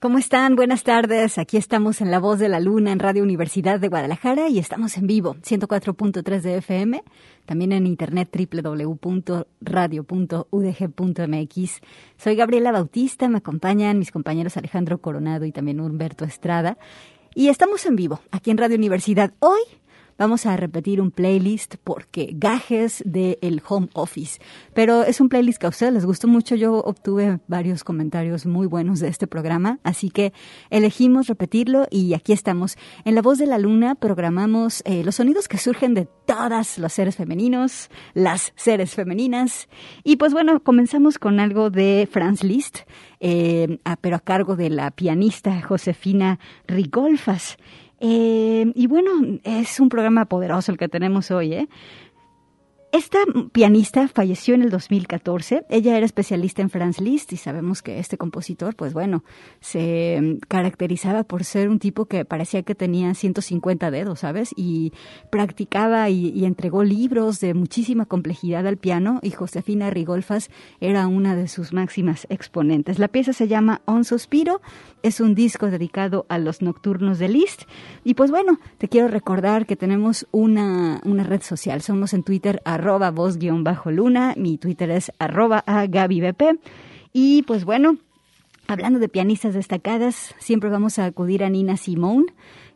¿Cómo están? Buenas tardes. Aquí estamos en La Voz de la Luna en Radio Universidad de Guadalajara y estamos en vivo, 104.3 de FM, también en internet www.radio.udg.mx. Soy Gabriela Bautista, me acompañan mis compañeros Alejandro Coronado y también Humberto Estrada. Y estamos en vivo aquí en Radio Universidad. Hoy Vamos a repetir un playlist porque gajes del home office. Pero es un playlist que a ustedes les gustó mucho. Yo obtuve varios comentarios muy buenos de este programa, así que elegimos repetirlo y aquí estamos. En La Voz de la Luna programamos eh, los sonidos que surgen de todas los seres femeninos, las seres femeninas. Y pues bueno, comenzamos con algo de Franz Liszt, eh, pero a cargo de la pianista Josefina Rigolfas. Eh, y bueno, es un programa poderoso el que tenemos hoy, ¿eh? Esta pianista falleció en el 2014. Ella era especialista en Franz Liszt y sabemos que este compositor, pues bueno, se caracterizaba por ser un tipo que parecía que tenía 150 dedos, ¿sabes? Y practicaba y, entregó libros de muchísima complejidad al piano y Josefina Rigolfas era una de sus máximas exponentes. La pieza se llama On Suspiro, es un disco dedicado a los nocturnos de Liszt y pues bueno, te quiero recordar que tenemos una, una red social. Somos en Twitter arroba voz-luna, mi Twitter es arroba a GabyBP. Y pues bueno, hablando de pianistas destacadas, siempre vamos a acudir a Nina Simone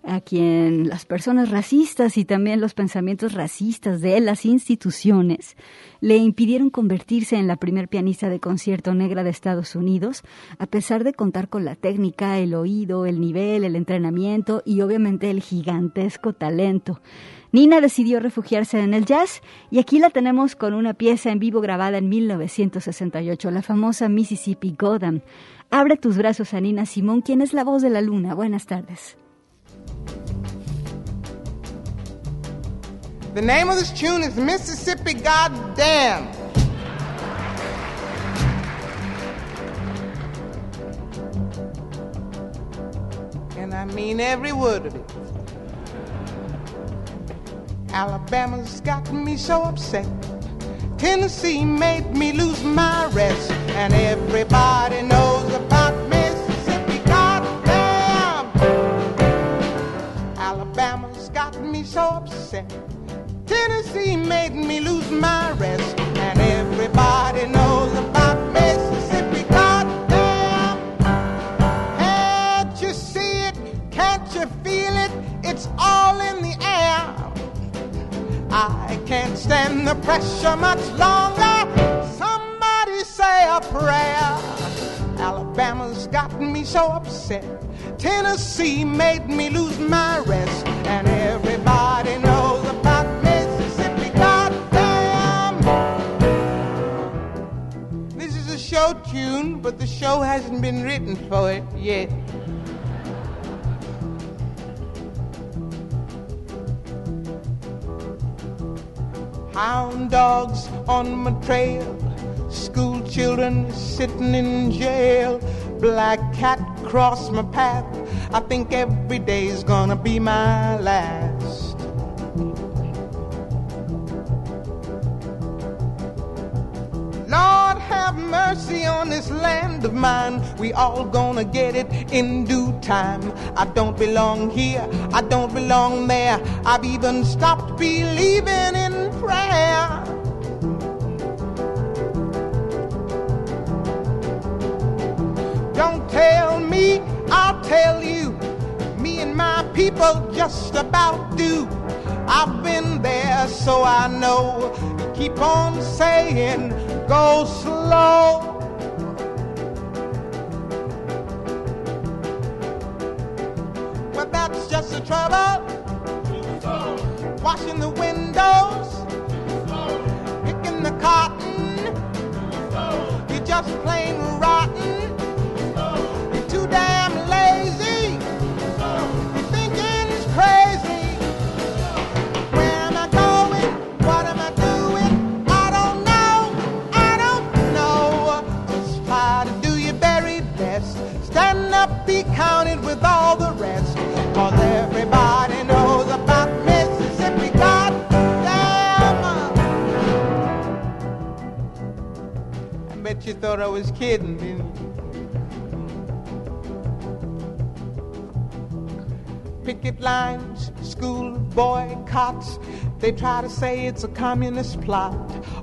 a quien las personas racistas y también los pensamientos racistas de las instituciones le impidieron convertirse en la primer pianista de concierto negra de Estados Unidos, a pesar de contar con la técnica, el oído, el nivel, el entrenamiento y obviamente el gigantesco talento. Nina decidió refugiarse en el jazz y aquí la tenemos con una pieza en vivo grabada en 1968, la famosa Mississippi Goddam. Abre tus brazos a Nina Simón, quien es la voz de la luna. Buenas tardes. The name of this tune is Mississippi Goddamn. And I mean every word of it. Alabama's got me so upset. Tennessee made me lose my rest. And everybody knows about Mississippi. Goddamn! Alabama's got me so upset. Tennessee made me lose my rest. And everybody knows about stand the pressure much longer. Somebody say a prayer. Alabama's gotten me so upset. Tennessee made me lose my rest. And everybody knows about Mississippi. Goddamn! This is a show tune, but the show hasn't been written for it yet. Hound dogs on my trail, school children sitting in jail, black cat cross my path. I think every day's gonna be my last. Have mercy on this land of mine. We all gonna get it in due time. I don't belong here, I don't belong there. I've even stopped believing in prayer. Don't tell me, I'll tell you. Me and my people just about do. I've been there, so I know. Keep on saying, go slow. They try to say it's a communist plot.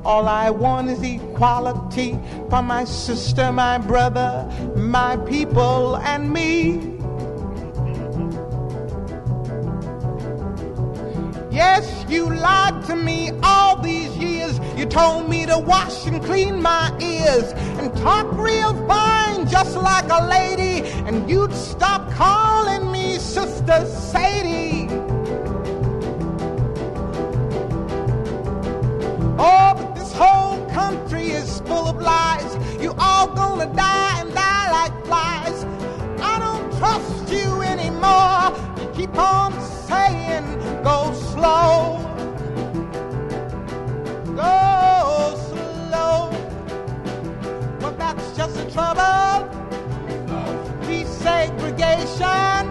All I want is equality for my sister, my brother, my people, and me. Yes, you lied to me all these years. You told me to wash and clean my ears and talk real fine, just like a lady. And you'd stop calling me Sister Sadie. Oh, but this whole country is full of lies. You all gonna die and die like flies. I don't trust you anymore. You keep on saying, go slow. Go slow. But that's just the trouble. Desegregation,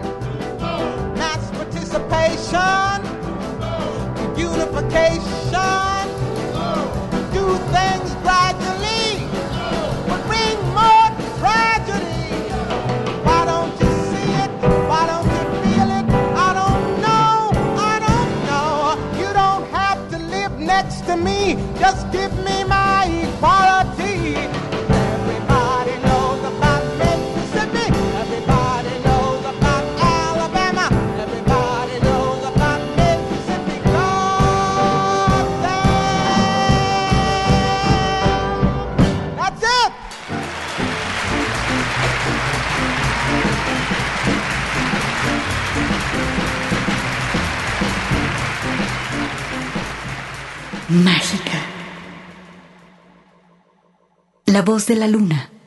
mass participation, unification. Things gradually, but bring more tragedy. Why don't you see it? Why don't you feel it? I don't know. I don't know. You don't have to live next to me. Just give me La voz de la luna.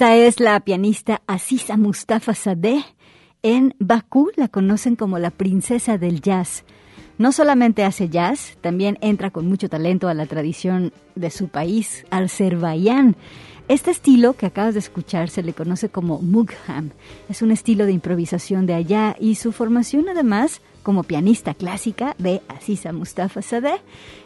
Esta es la pianista Aziza Mustafa Sadeh. En Bakú la conocen como la princesa del jazz. No solamente hace jazz, también entra con mucho talento a la tradición de su país, Azerbaiyán. Este estilo que acabas de escuchar se le conoce como Mugham. Es un estilo de improvisación de allá y su formación además como pianista clásica de Aziza Mustafa Sadeh,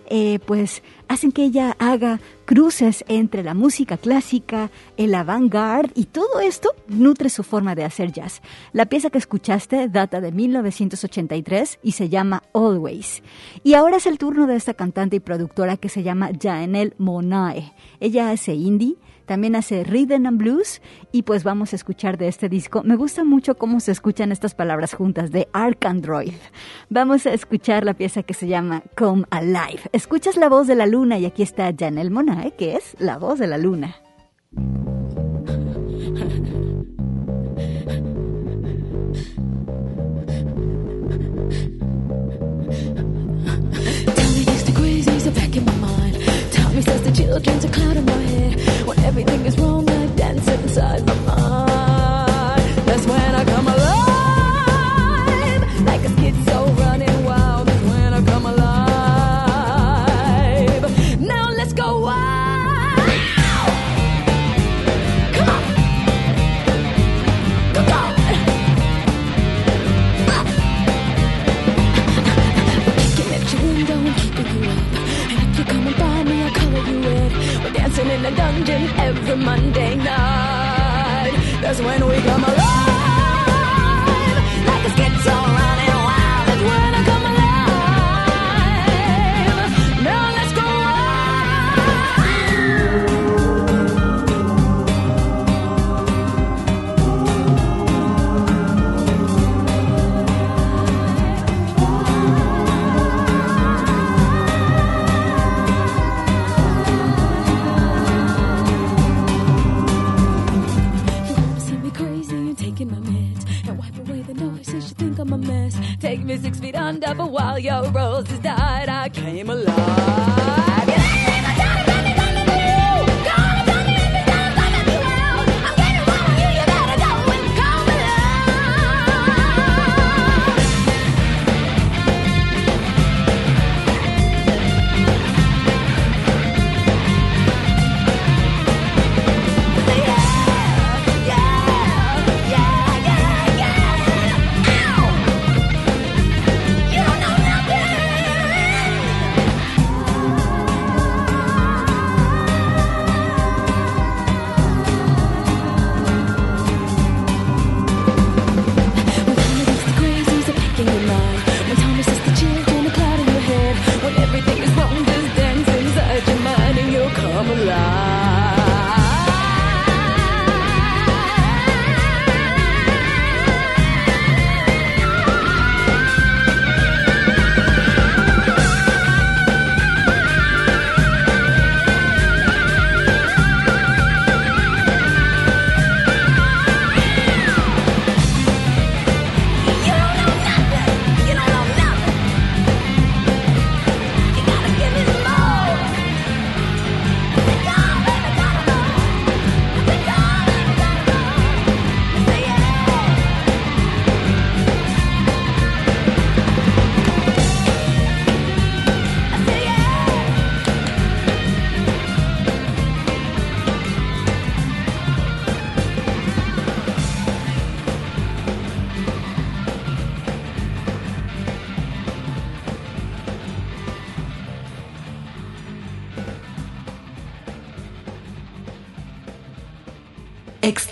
eh, pues hacen que ella haga cruces entre la música clásica, el avant-garde y todo esto nutre su forma de hacer jazz. La pieza que escuchaste data de 1983 y se llama Always. Y ahora es el turno de esta cantante y productora que se llama Janelle Monae. Ella hace indie, también hace Rhythm and Blues y pues vamos a escuchar de este disco. Me gusta mucho cómo se escuchan estas palabras juntas de Arcandroid. Vamos a escuchar la pieza que se llama Come Alive. Escuchas la voz de la luna y aquí está Janelle Monae, que es la voz de la luna.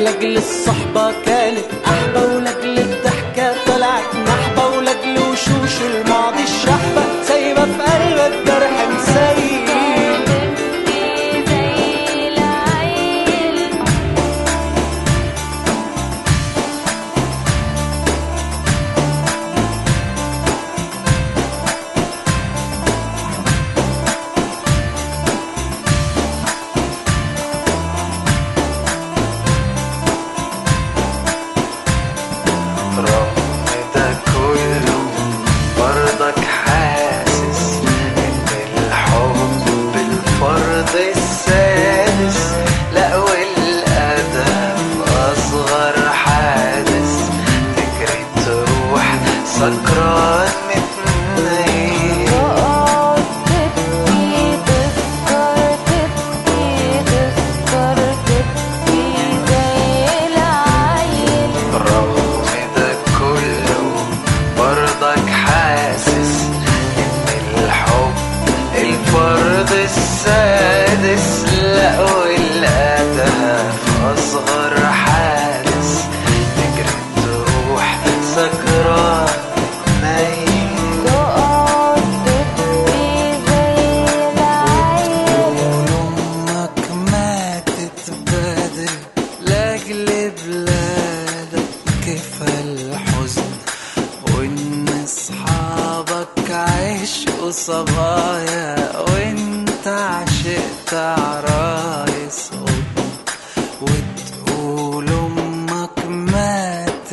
لجل الصحبة كانت أحبة ولجل الضحكة طلعت نحبة ولجل وشوش الماء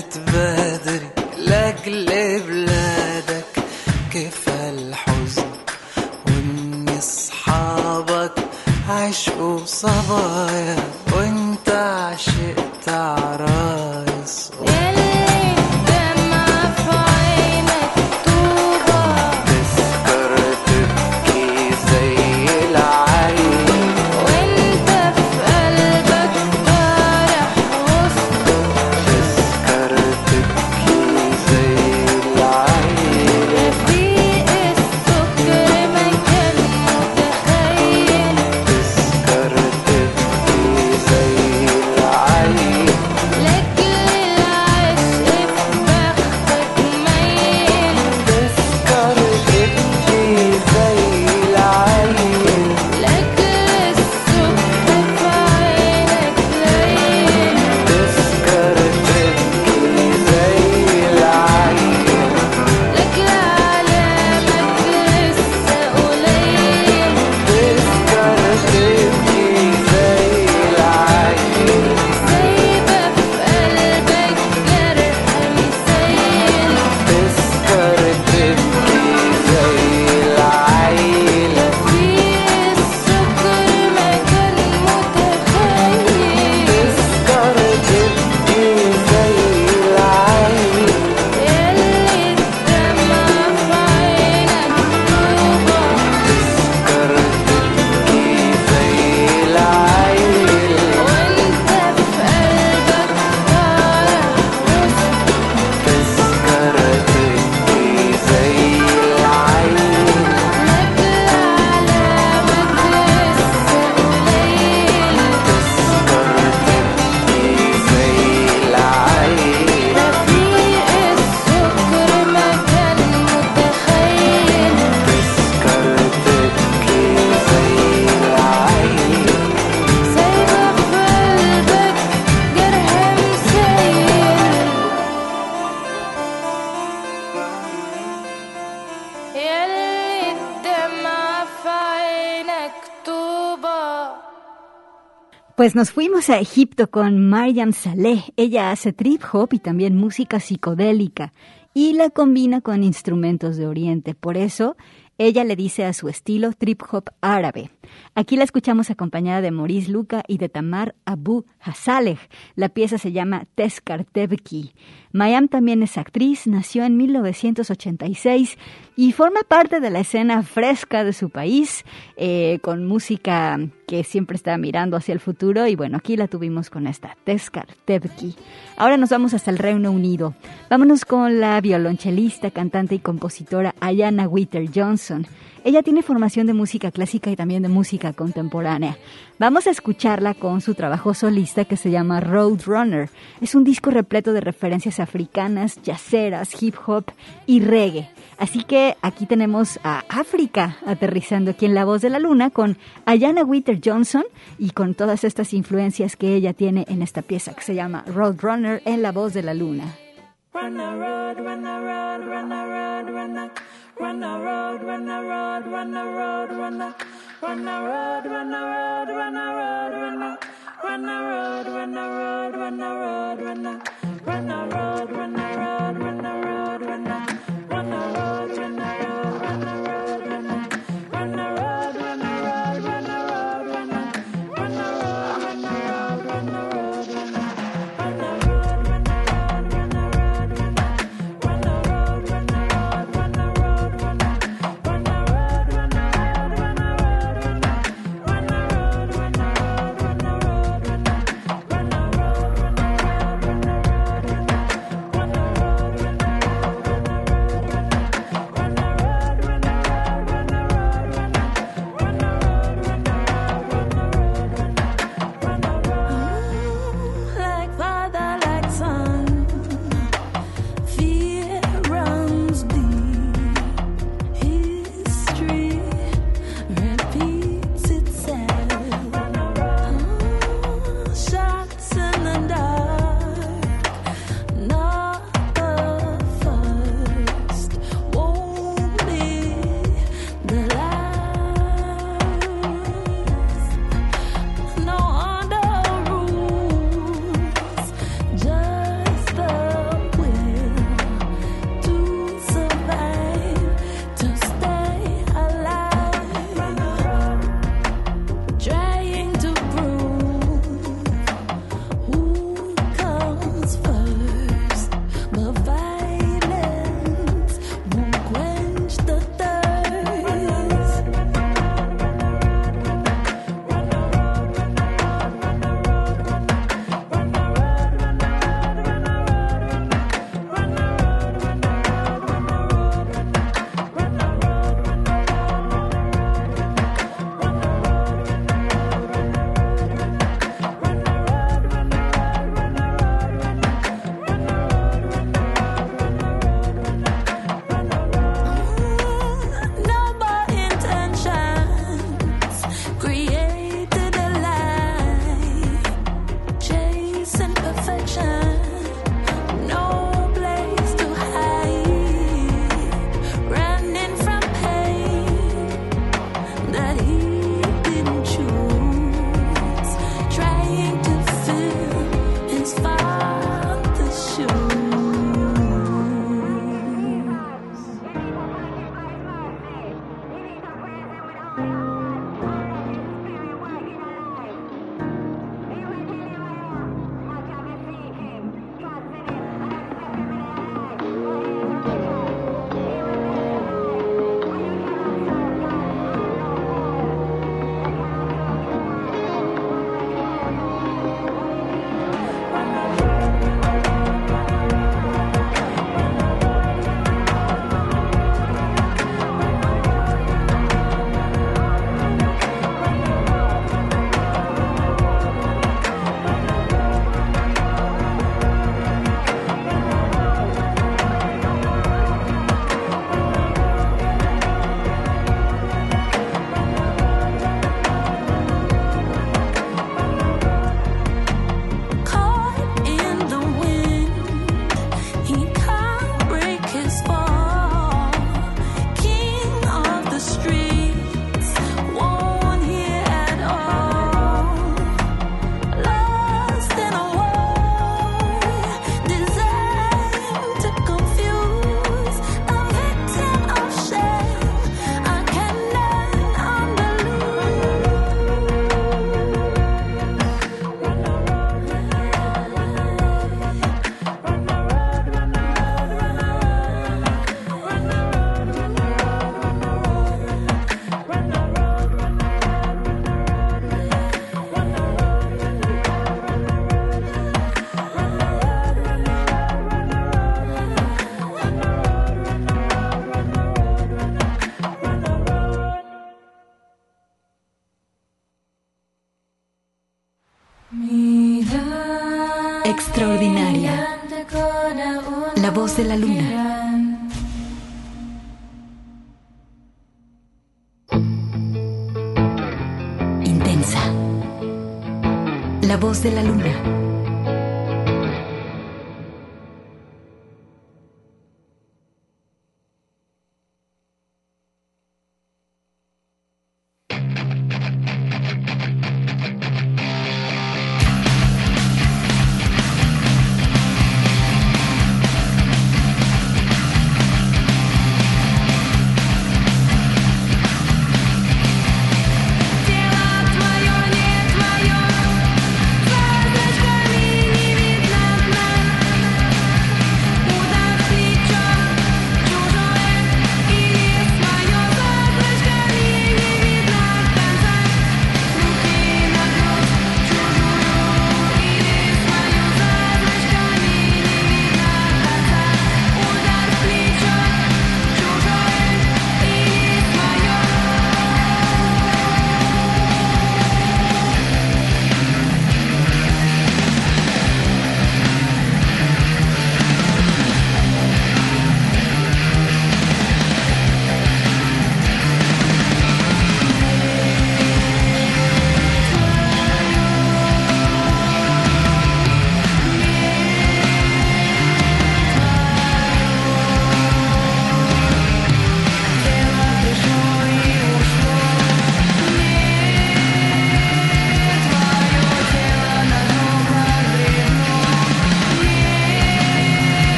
bitmez Pues nos fuimos a Egipto con Mariam Saleh. Ella hace trip hop y también música psicodélica y la combina con instrumentos de Oriente. Por eso ella le dice a su estilo trip hop árabe. Aquí la escuchamos acompañada de Maurice Luca y de Tamar Abu Hassaleh. La pieza se llama Teskar Tebki. Mayam también es actriz, nació en 1986 y forma parte de la escena fresca de su país, eh, con música que siempre está mirando hacia el futuro. Y bueno, aquí la tuvimos con esta Teskar Tebki. Ahora nos vamos hasta el Reino Unido. Vámonos con la violonchelista, cantante y compositora Ayana Witter Johnson. Ella tiene formación de música clásica y también de música contemporánea. Vamos a escucharla con su trabajo solista que se llama Roadrunner. Es un disco repleto de referencias africanas, yaceras, hip hop y reggae. Así que aquí tenemos a África aterrizando aquí en La Voz de la Luna con Ayana Witter Johnson y con todas estas influencias que ella tiene en esta pieza que se llama Roadrunner en La Voz de la Luna. Run the road, run the road, run road, run the road, run the road, run the road, run the run the road, run the road, run the road, run the run the road, run the road, run the road, run the run the road, run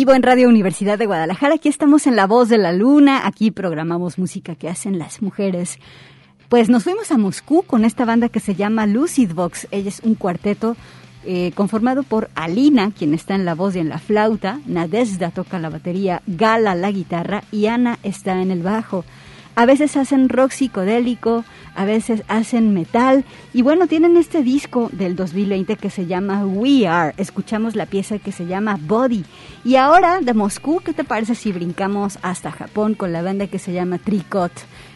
vivo en Radio Universidad de Guadalajara, aquí estamos en La Voz de la Luna, aquí programamos música que hacen las mujeres. Pues nos fuimos a Moscú con esta banda que se llama Lucid Vox. Ella es un cuarteto eh, conformado por Alina, quien está en la voz y en la flauta, Nadezhda toca la batería, Gala la guitarra y Ana está en el bajo. A veces hacen rock psicodélico, a veces hacen metal y bueno, tienen este disco del 2020 que se llama We Are. Escuchamos la pieza que se llama Body. Y ahora de Moscú, ¿qué te parece si brincamos hasta Japón con la banda que se llama Tricot?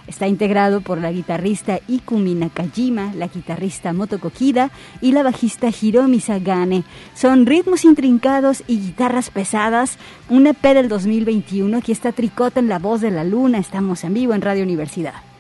Está integrado por la guitarrista Ikumi Nakajima, la guitarrista Moto Kokida y la bajista Hiromi Sagane. Son ritmos intrincados y guitarras pesadas. Un EP del 2021. Aquí está Tricot en la voz de la luna. Estamos en vivo en Radio Universidad.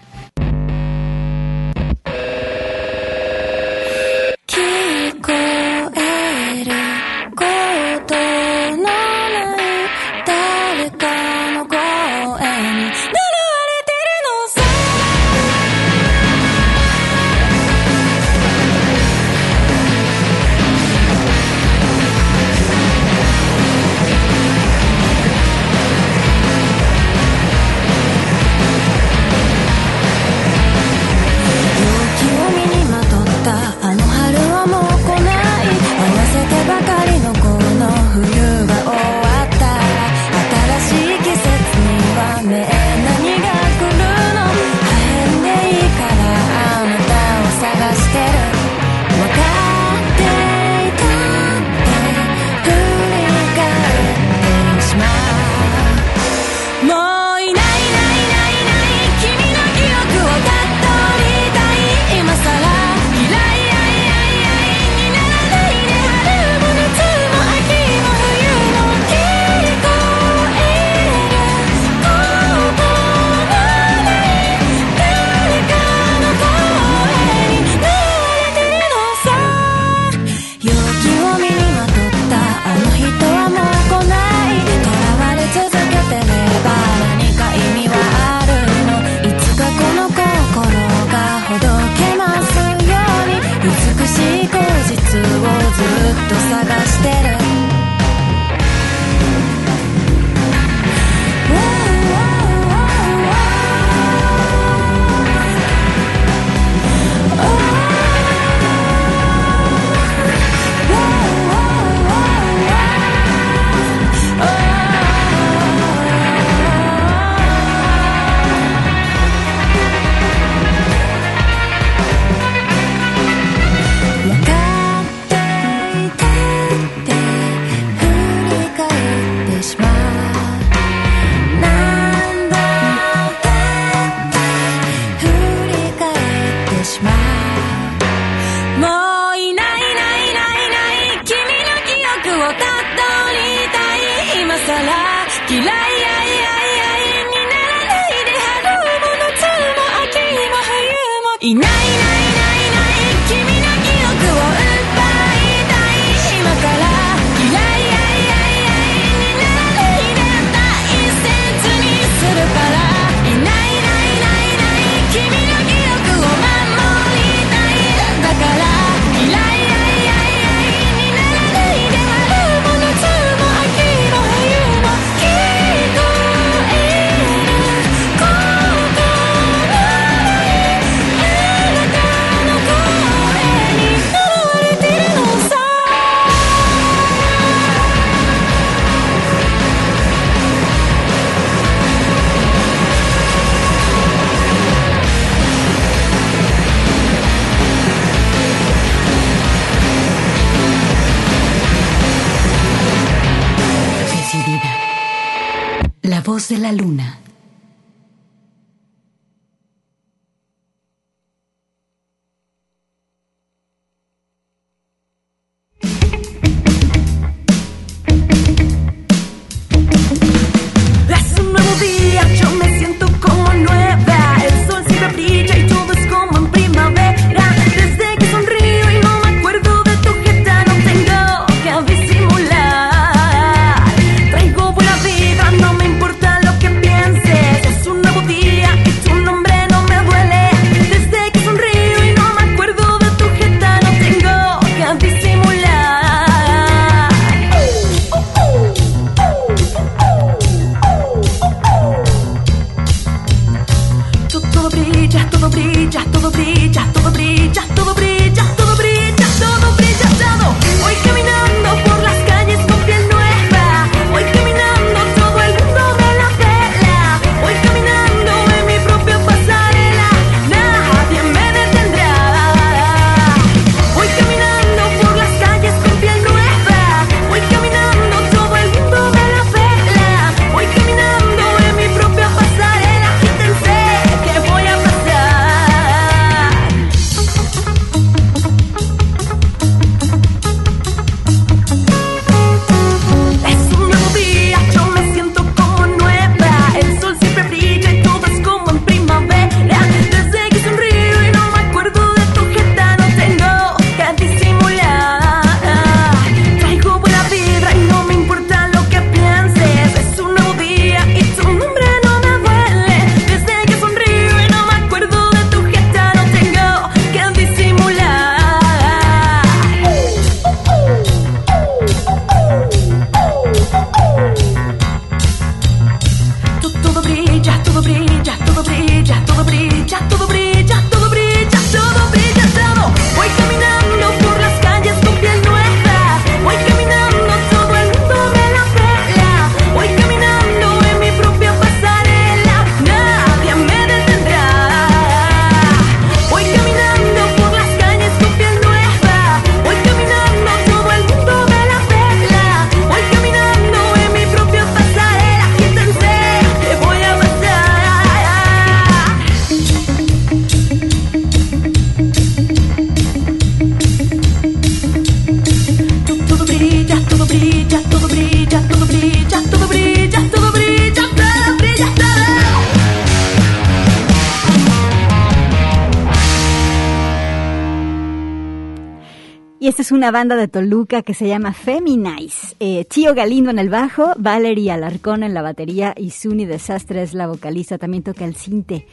una banda de Toluca que se llama Feminize. Eh, Tío Galindo en el bajo, Valerie Alarcón en la batería y Suni Desastre es la vocalista, también toca el cinte.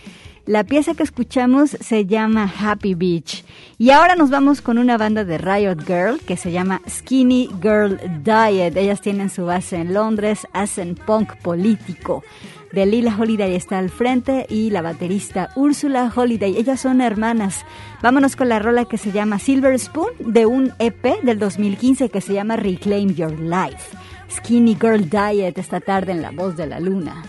La pieza que escuchamos se llama Happy Beach. Y ahora nos vamos con una banda de Riot Girl que se llama Skinny Girl Diet. Ellas tienen su base en Londres, hacen punk político. De Lila Holiday está al frente y la baterista Úrsula Holiday. Ellas son hermanas. Vámonos con la rola que se llama Silver Spoon de un EP del 2015 que se llama Reclaim Your Life. Skinny Girl Diet esta tarde en La Voz de la Luna.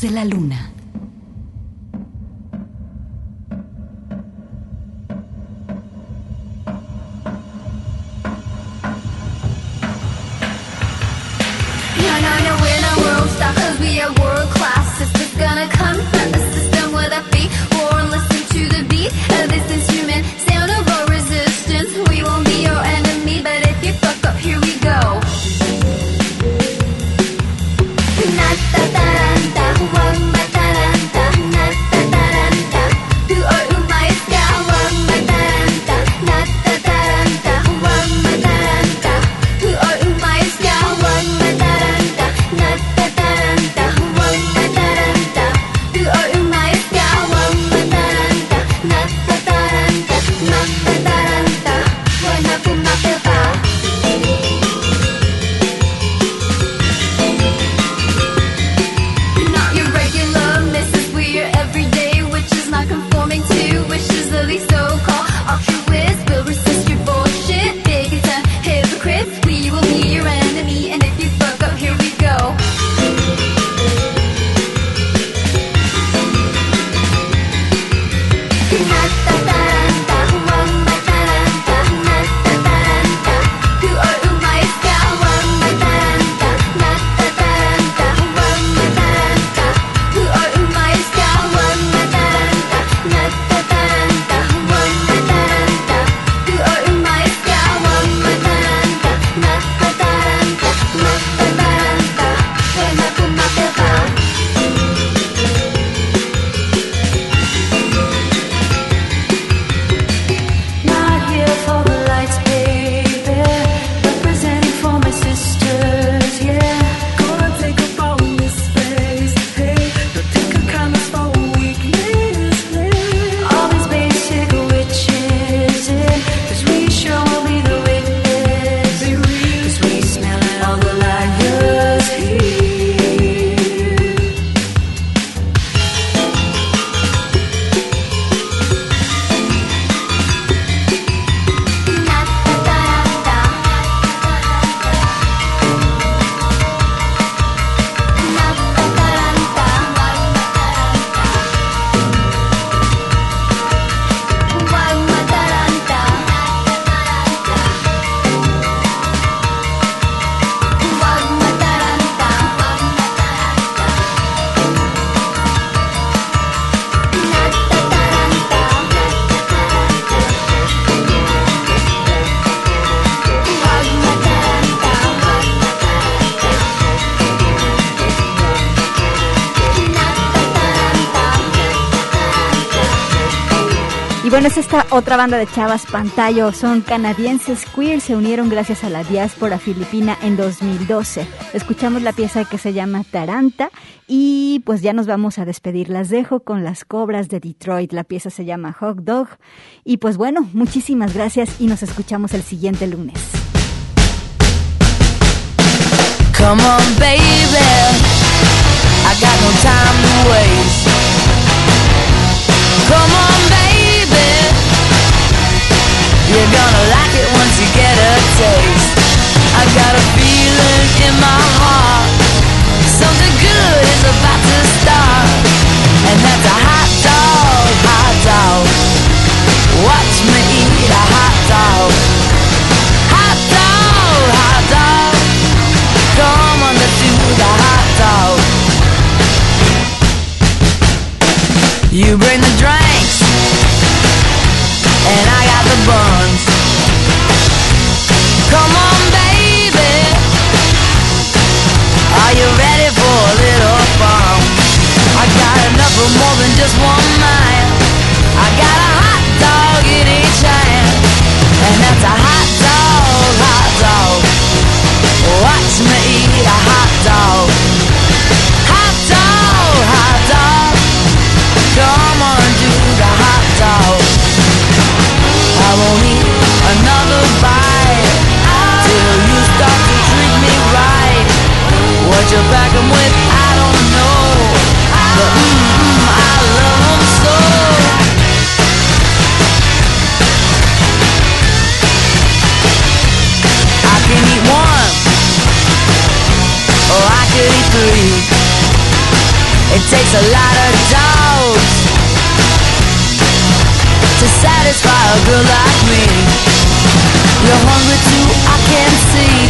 de la luna. Otra banda de chavas pantallo. Son canadienses queer, se unieron gracias a la diáspora filipina en 2012. Escuchamos la pieza que se llama Taranta y pues ya nos vamos a despedir. Las dejo con las cobras de Detroit. La pieza se llama Hot Dog. Y pues bueno, muchísimas gracias y nos escuchamos el siguiente lunes. You're gonna like it once you get a taste. I got a feeling in my heart. Something good is about to start. And that's a hot dog, hot dog. Watch me eat a hot dog. Hot dog, hot dog. Come on, let's do the hot dog. You bring the drinks, and I got the buns. Satisfy a girl like me. You're hungry too, I can see.